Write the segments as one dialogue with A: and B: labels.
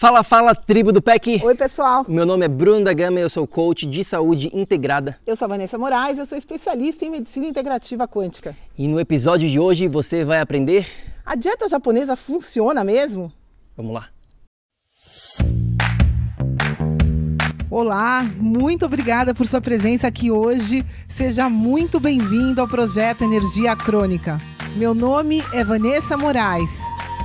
A: Fala, fala, tribo do PEC!
B: Oi, pessoal!
A: Meu nome é Bruno da Gama e eu sou coach de saúde integrada.
B: Eu sou a Vanessa Moraes, eu sou especialista em medicina integrativa quântica.
A: E no episódio de hoje você vai aprender.
B: A dieta japonesa funciona mesmo?
A: Vamos lá!
B: Olá, muito obrigada por sua presença aqui hoje. Seja muito bem-vindo ao projeto Energia Crônica. Meu nome é Vanessa Moraes.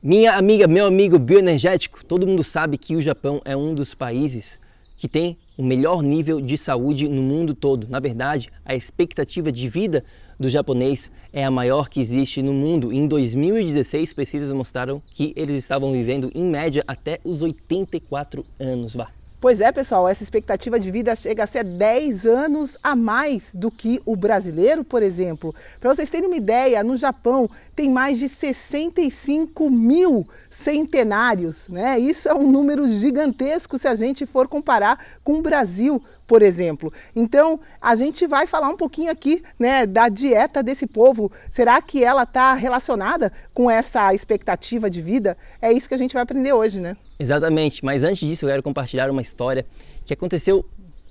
A: Minha amiga, meu amigo bioenergético, todo mundo sabe que o Japão é um dos países que tem o melhor nível de saúde no mundo todo. Na verdade, a expectativa de vida do japonês é a maior que existe no mundo. Em 2016, pesquisas mostraram que eles estavam vivendo em média até os 84 anos. Bah.
B: Pois é, pessoal, essa expectativa de vida chega a ser 10 anos a mais do que o brasileiro, por exemplo. Para vocês terem uma ideia, no Japão tem mais de 65 mil centenários, né? Isso é um número gigantesco se a gente for comparar com o Brasil, por exemplo. Então, a gente vai falar um pouquinho aqui né, da dieta desse povo. Será que ela está relacionada com essa expectativa de vida? É isso que a gente vai aprender hoje, né?
A: Exatamente, mas antes disso eu quero compartilhar uma história que aconteceu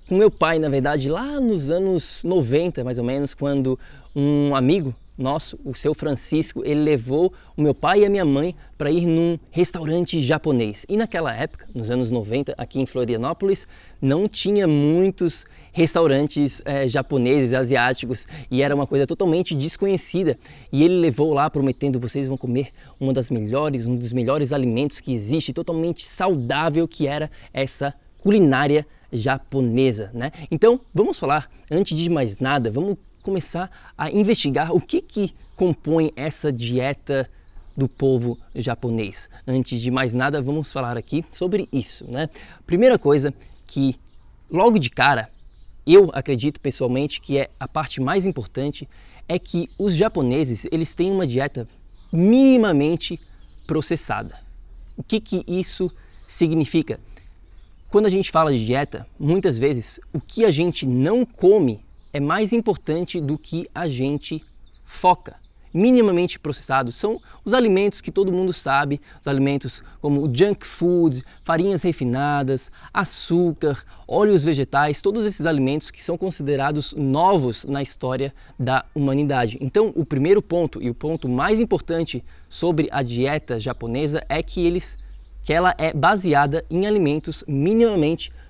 A: com meu pai, na verdade, lá nos anos 90, mais ou menos, quando um amigo nosso, o seu Francisco, ele levou o meu pai e a minha mãe para ir num restaurante japonês. E naquela época, nos anos 90, aqui em Florianópolis, não tinha muitos restaurantes é, japoneses, asiáticos, e era uma coisa totalmente desconhecida. E ele levou lá prometendo: vocês vão comer uma das melhores, um dos melhores alimentos que existe, totalmente saudável, que era essa culinária japonesa, né? Então, vamos falar, antes de mais nada, vamos começar a investigar o que, que compõe essa dieta do povo japonês. Antes de mais nada, vamos falar aqui sobre isso, né? Primeira coisa que logo de cara eu acredito pessoalmente que é a parte mais importante é que os japoneses eles têm uma dieta minimamente processada. O que que isso significa? Quando a gente fala de dieta, muitas vezes o que a gente não come é mais importante do que a gente foca. Minimamente processados são os alimentos que todo mundo sabe, os alimentos como junk food, farinhas refinadas, açúcar, óleos vegetais, todos esses alimentos que são considerados novos na história da humanidade. Então, o primeiro ponto e o ponto mais importante sobre a dieta japonesa é que eles que ela é baseada em alimentos minimamente processados.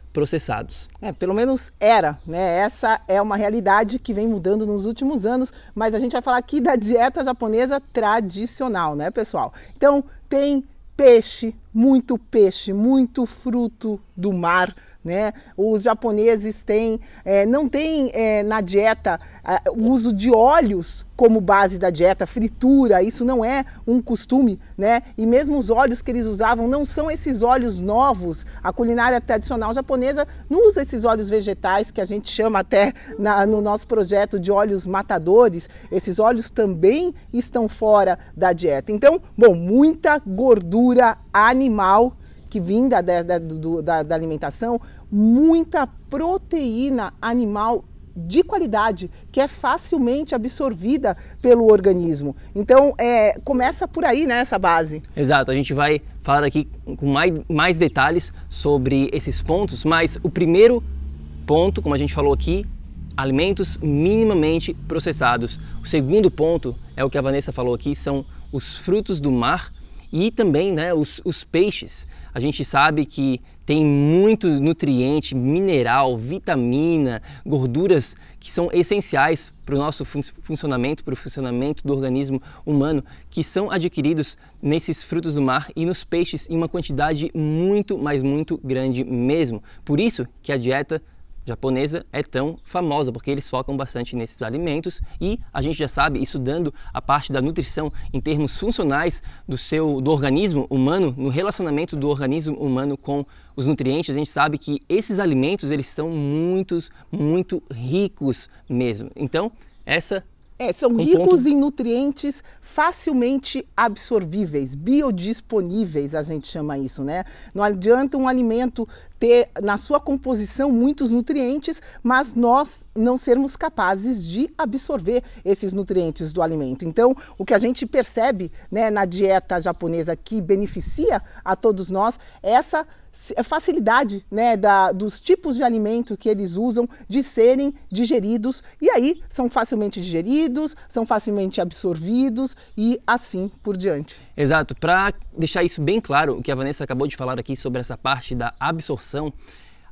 B: É, pelo menos era, né? Essa é uma realidade que vem mudando nos últimos anos, mas a gente vai falar aqui da dieta japonesa tradicional, né, pessoal? Então, tem peixe, muito peixe, muito fruto do mar, né? Os japoneses têm, é, não têm é, na dieta o uso de óleos como base da dieta, fritura, isso não é um costume, né? E mesmo os óleos que eles usavam não são esses óleos novos. A culinária tradicional japonesa não usa esses óleos vegetais que a gente chama até na, no nosso projeto de óleos matadores. Esses óleos também estão fora da dieta. Então, bom, muita gordura animal que vinda da, da, da, da alimentação, muita proteína animal de qualidade que é facilmente absorvida pelo organismo. Então, é, começa por aí, né, essa base.
A: Exato, a gente vai falar aqui com mais, mais detalhes sobre esses pontos, mas o primeiro ponto, como a gente falou aqui, alimentos minimamente processados. O segundo ponto é o que a Vanessa falou aqui, são os frutos do mar e também né, os, os peixes. A gente sabe que tem muito nutriente, mineral, vitamina, gorduras que são essenciais para o nosso fun funcionamento, para o funcionamento do organismo humano, que são adquiridos nesses frutos do mar e nos peixes em uma quantidade muito, mas muito grande mesmo. Por isso que a dieta japonesa é tão famosa, porque eles focam bastante nesses alimentos e a gente já sabe, estudando a parte da nutrição em termos funcionais do seu do organismo humano, no relacionamento do organismo humano com os nutrientes, a gente sabe que esses alimentos eles são muitos, muito ricos mesmo. Então, essa
B: é, são um ricos ponto... em nutrientes facilmente absorvíveis, biodisponíveis, a gente chama isso, né? Não adianta um alimento ter na sua composição muitos nutrientes, mas nós não sermos capazes de absorver esses nutrientes do alimento. Então, o que a gente percebe né, na dieta japonesa que beneficia a todos nós é essa facilidade né, da, dos tipos de alimento que eles usam de serem digeridos e aí são facilmente digeridos, são facilmente absorvidos e assim por diante.
A: Exato. Para deixar isso bem claro, o que a Vanessa acabou de falar aqui sobre essa parte da absorção,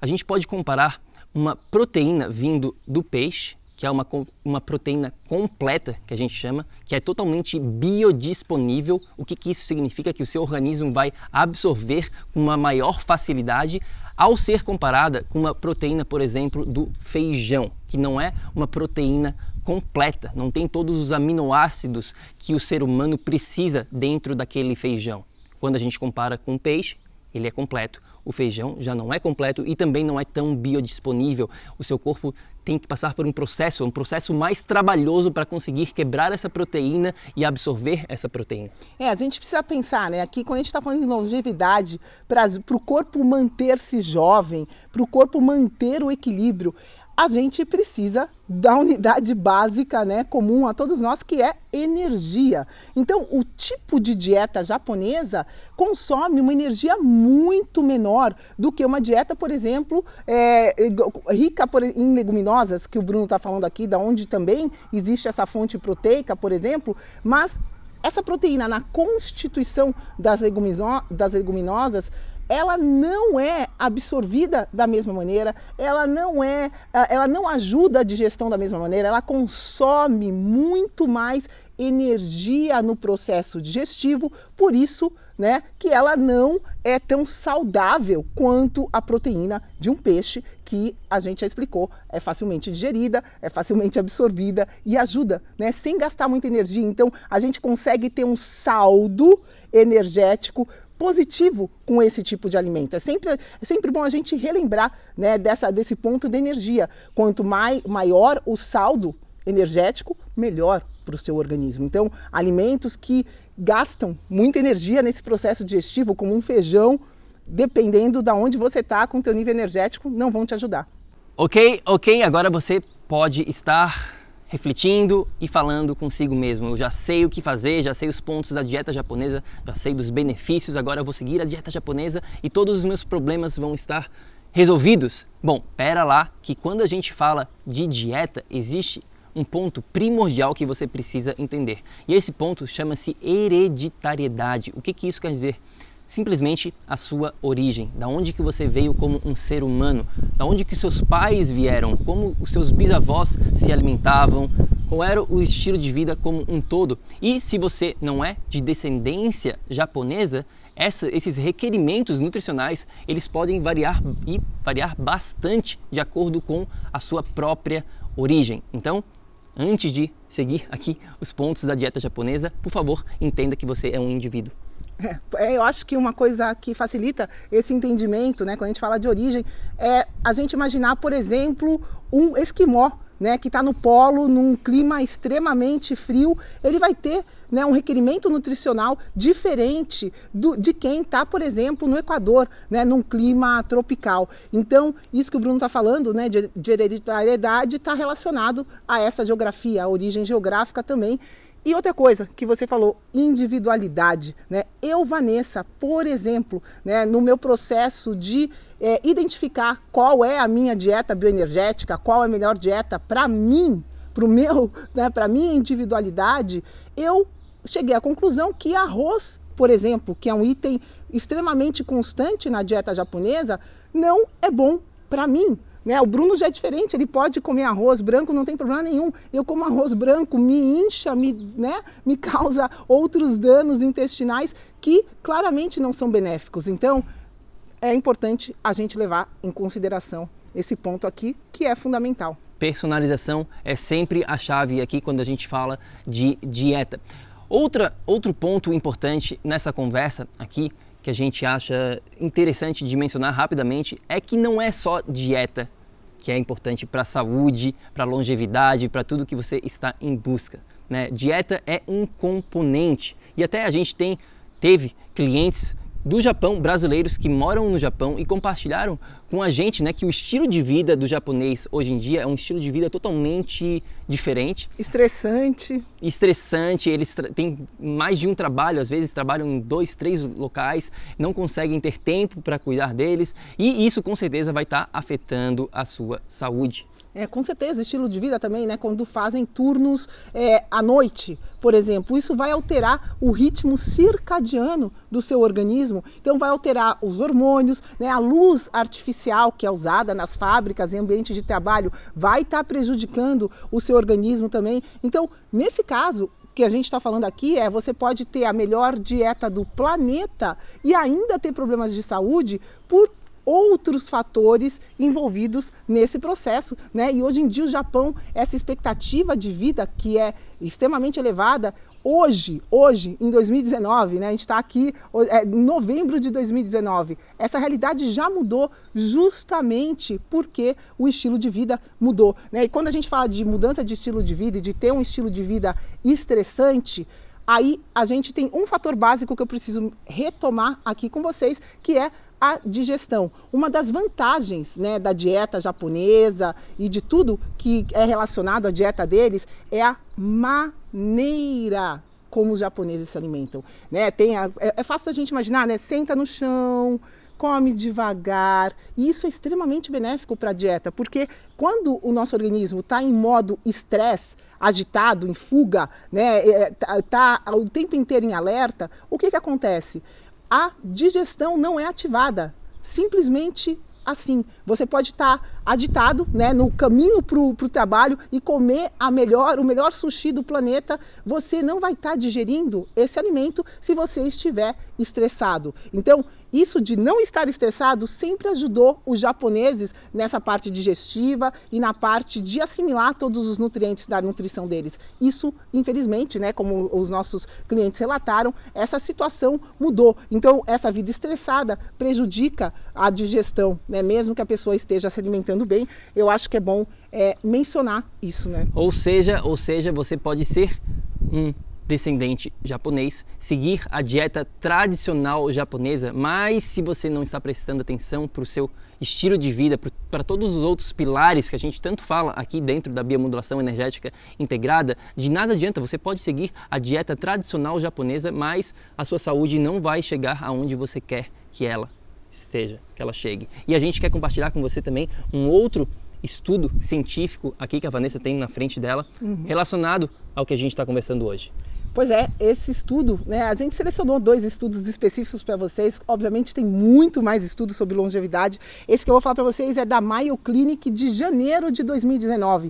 A: a gente pode comparar uma proteína vindo do peixe que é uma, uma proteína completa, que a gente chama, que é totalmente biodisponível. O que, que isso significa? Que o seu organismo vai absorver com uma maior facilidade ao ser comparada com uma proteína, por exemplo, do feijão, que não é uma proteína completa, não tem todos os aminoácidos que o ser humano precisa dentro daquele feijão. Quando a gente compara com o peixe, ele é completo. O feijão já não é completo e também não é tão biodisponível. O seu corpo tem que passar por um processo, um processo mais trabalhoso para conseguir quebrar essa proteína e absorver essa proteína.
B: É, a gente precisa pensar, né? Aqui, quando a gente está falando de longevidade, para o corpo manter-se jovem, para o corpo manter o equilíbrio, a gente precisa da unidade básica, né, comum a todos nós, que é energia. Então, o tipo de dieta japonesa consome uma energia muito menor do que uma dieta, por exemplo, é, rica por, em leguminosas, que o Bruno está falando aqui, da onde também existe essa fonte proteica, por exemplo, mas essa proteína na constituição das, das leguminosas ela não é absorvida da mesma maneira, ela não é, ela não ajuda a digestão da mesma maneira, ela consome muito mais energia no processo digestivo, por isso, né, que ela não é tão saudável quanto a proteína de um peixe que a gente já explicou, é facilmente digerida, é facilmente absorvida e ajuda, né, sem gastar muita energia. Então, a gente consegue ter um saldo energético positivo com esse tipo de alimento. É sempre, é sempre bom a gente relembrar né, dessa, desse ponto de energia. Quanto mai, maior o saldo energético, melhor para o seu organismo. Então, alimentos que gastam muita energia nesse processo digestivo, como um feijão, dependendo de onde você está com o teu nível energético, não vão te ajudar.
A: Ok, ok, agora você pode estar refletindo e falando consigo mesmo. Eu já sei o que fazer, já sei os pontos da dieta japonesa, já sei dos benefícios, agora eu vou seguir a dieta japonesa e todos os meus problemas vão estar resolvidos. Bom, pera lá que quando a gente fala de dieta, existe um ponto primordial que você precisa entender. E esse ponto chama-se hereditariedade. O que, que isso quer dizer? Simplesmente a sua origem, da onde que você veio como um ser humano, da onde que seus pais vieram, como os seus bisavós se alimentavam, qual era o estilo de vida como um todo. E se você não é de descendência japonesa, essa, esses requerimentos nutricionais eles podem variar e variar bastante de acordo com a sua própria origem. Então, antes de seguir aqui os pontos da dieta japonesa, por favor, entenda que você é um indivíduo.
B: É, eu acho que uma coisa que facilita esse entendimento, né, quando a gente fala de origem, é a gente imaginar, por exemplo, um esquimó, né, que está no polo, num clima extremamente frio, ele vai ter né, um requerimento nutricional diferente do, de quem está, por exemplo, no Equador, né, num clima tropical. Então, isso que o Bruno está falando né, de, de hereditariedade está relacionado a essa geografia, a origem geográfica também. E outra coisa que você falou, individualidade, né? Eu, Vanessa, por exemplo, né, no meu processo de é, identificar qual é a minha dieta bioenergética, qual é a melhor dieta para mim, para meu, né, para minha individualidade, eu cheguei à conclusão que arroz, por exemplo, que é um item extremamente constante na dieta japonesa, não é bom para mim. Né? O Bruno já é diferente, ele pode comer arroz branco, não tem problema nenhum. Eu como arroz branco, me incha, me, né, me causa outros danos intestinais que claramente não são benéficos. Então, é importante a gente levar em consideração esse ponto aqui, que é fundamental.
A: Personalização é sempre a chave aqui quando a gente fala de dieta. Outra, outro ponto importante nessa conversa aqui que a gente acha interessante de mencionar rapidamente é que não é só dieta que é importante para a saúde, para a longevidade, para tudo que você está em busca. Né? Dieta é um componente e até a gente tem teve clientes do Japão, brasileiros que moram no Japão e compartilharam com a gente né, que o estilo de vida do japonês hoje em dia é um estilo de vida totalmente diferente.
B: Estressante.
A: Estressante, eles têm mais de um trabalho, às vezes trabalham em dois, três locais, não conseguem ter tempo para cuidar deles e isso com certeza vai estar tá afetando a sua saúde.
B: É, com certeza, estilo de vida também, né? Quando fazem turnos é, à noite, por exemplo, isso vai alterar o ritmo circadiano do seu organismo. Então, vai alterar os hormônios, né? A luz artificial que é usada nas fábricas, em ambiente de trabalho, vai estar tá prejudicando o seu organismo também. Então, nesse caso, que a gente está falando aqui é você pode ter a melhor dieta do planeta e ainda ter problemas de saúde por outros fatores envolvidos nesse processo, né? E hoje em dia o Japão, essa expectativa de vida que é extremamente elevada, hoje, hoje, em 2019, né? A gente está aqui é, em novembro de 2019. Essa realidade já mudou justamente porque o estilo de vida mudou, né? E quando a gente fala de mudança de estilo de vida e de ter um estilo de vida estressante, Aí a gente tem um fator básico que eu preciso retomar aqui com vocês, que é a digestão. Uma das vantagens né, da dieta japonesa e de tudo que é relacionado à dieta deles é a maneira como os japoneses se alimentam. Né? Tem a, é, é fácil a gente imaginar, né? Senta no chão, come devagar. E isso é extremamente benéfico para a dieta, porque quando o nosso organismo está em modo estresse, agitado, em fuga, né, está é, tá o tempo inteiro em alerta, o que, que acontece? A digestão não é ativada, simplesmente assim. Você pode estar tá agitado, né, no caminho para o trabalho e comer a melhor, o melhor sushi do planeta. Você não vai estar tá digerindo esse alimento se você estiver estressado. Então, isso de não estar estressado sempre ajudou os japoneses nessa parte digestiva e na parte de assimilar todos os nutrientes da nutrição deles. Isso, infelizmente, né, como os nossos clientes relataram, essa situação mudou. Então, essa vida estressada prejudica a digestão, né? Mesmo que a pessoa esteja se alimentando bem, eu acho que é bom é, mencionar isso, né?
A: Ou seja, ou seja, você pode ser um descendente japonês, seguir a dieta tradicional japonesa, mas se você não está prestando atenção para o seu estilo de vida, para todos os outros pilares que a gente tanto fala aqui dentro da biomodulação energética integrada, de nada adianta, você pode seguir a dieta tradicional japonesa, mas a sua saúde não vai chegar aonde você quer que ela esteja, que ela chegue. E a gente quer compartilhar com você também um outro estudo científico aqui que a Vanessa tem na frente dela, uhum. relacionado ao que a gente está conversando hoje.
B: Pois é, esse estudo, né, a gente selecionou dois estudos específicos para vocês. Obviamente tem muito mais estudos sobre longevidade. Esse que eu vou falar para vocês é da Mayo Clinic de janeiro de 2019.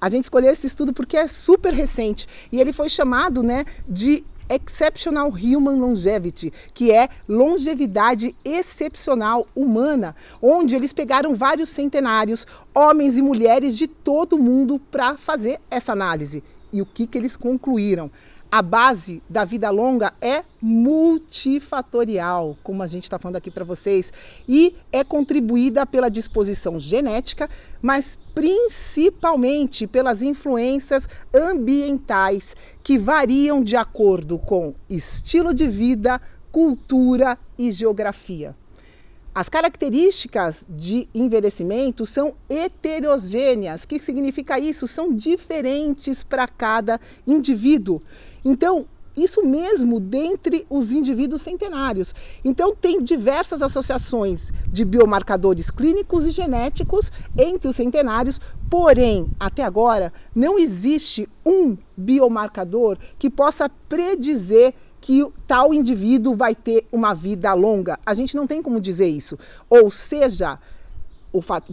B: A gente escolheu esse estudo porque é super recente e ele foi chamado, né, de Exceptional Human Longevity, que é longevidade excepcional humana, onde eles pegaram vários centenários, homens e mulheres de todo o mundo para fazer essa análise. E o que, que eles concluíram? A base da vida longa é multifatorial, como a gente está falando aqui para vocês, e é contribuída pela disposição genética, mas principalmente pelas influências ambientais que variam de acordo com estilo de vida, cultura e geografia. As características de envelhecimento são heterogêneas. O que significa isso? São diferentes para cada indivíduo. Então, isso mesmo dentre os indivíduos centenários. Então, tem diversas associações de biomarcadores clínicos e genéticos entre os centenários, porém, até agora, não existe um biomarcador que possa predizer que tal indivíduo vai ter uma vida longa. A gente não tem como dizer isso. Ou seja,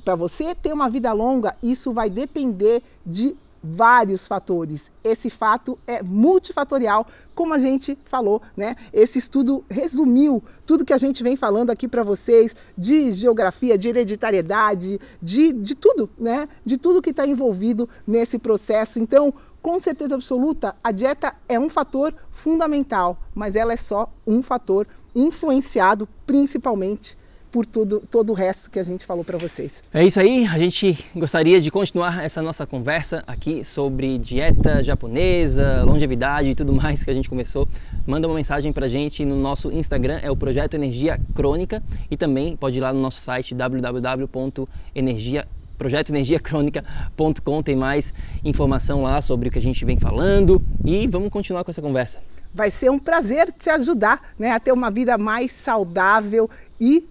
B: para você ter uma vida longa, isso vai depender de vários fatores. Esse fato é multifatorial, como a gente falou, né? Esse estudo resumiu tudo que a gente vem falando aqui para vocês de geografia, de hereditariedade, de, de tudo, né? De tudo que está envolvido nesse processo. Então, com certeza absoluta, a dieta é um fator fundamental, mas ela é só um fator influenciado principalmente por tudo, todo o resto que a gente falou para vocês.
A: É isso aí, a gente gostaria de continuar essa nossa conversa aqui sobre dieta japonesa, longevidade e tudo mais que a gente começou. Manda uma mensagem para a gente no nosso Instagram, é o Projeto Energia Crônica, e também pode ir lá no nosso site www.energia projetoenergiacrônica.com tem mais informação lá sobre o que a gente vem falando e vamos continuar com essa conversa.
B: Vai ser um prazer te ajudar né, a ter uma vida mais saudável e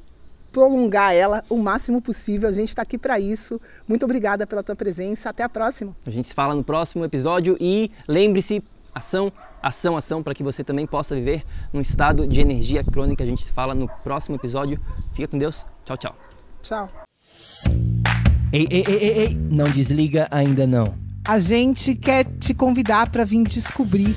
B: prolongar ela o máximo possível. A gente está aqui para isso. Muito obrigada pela tua presença. Até a próxima.
A: A gente se fala no próximo episódio e lembre-se, ação, ação, ação, para que você também possa viver num estado de energia crônica. A gente se fala no próximo episódio. Fica com Deus. Tchau, tchau.
B: Tchau.
A: Ei, ei, ei, ei, ei, não desliga ainda não.
B: A gente quer te convidar para vir descobrir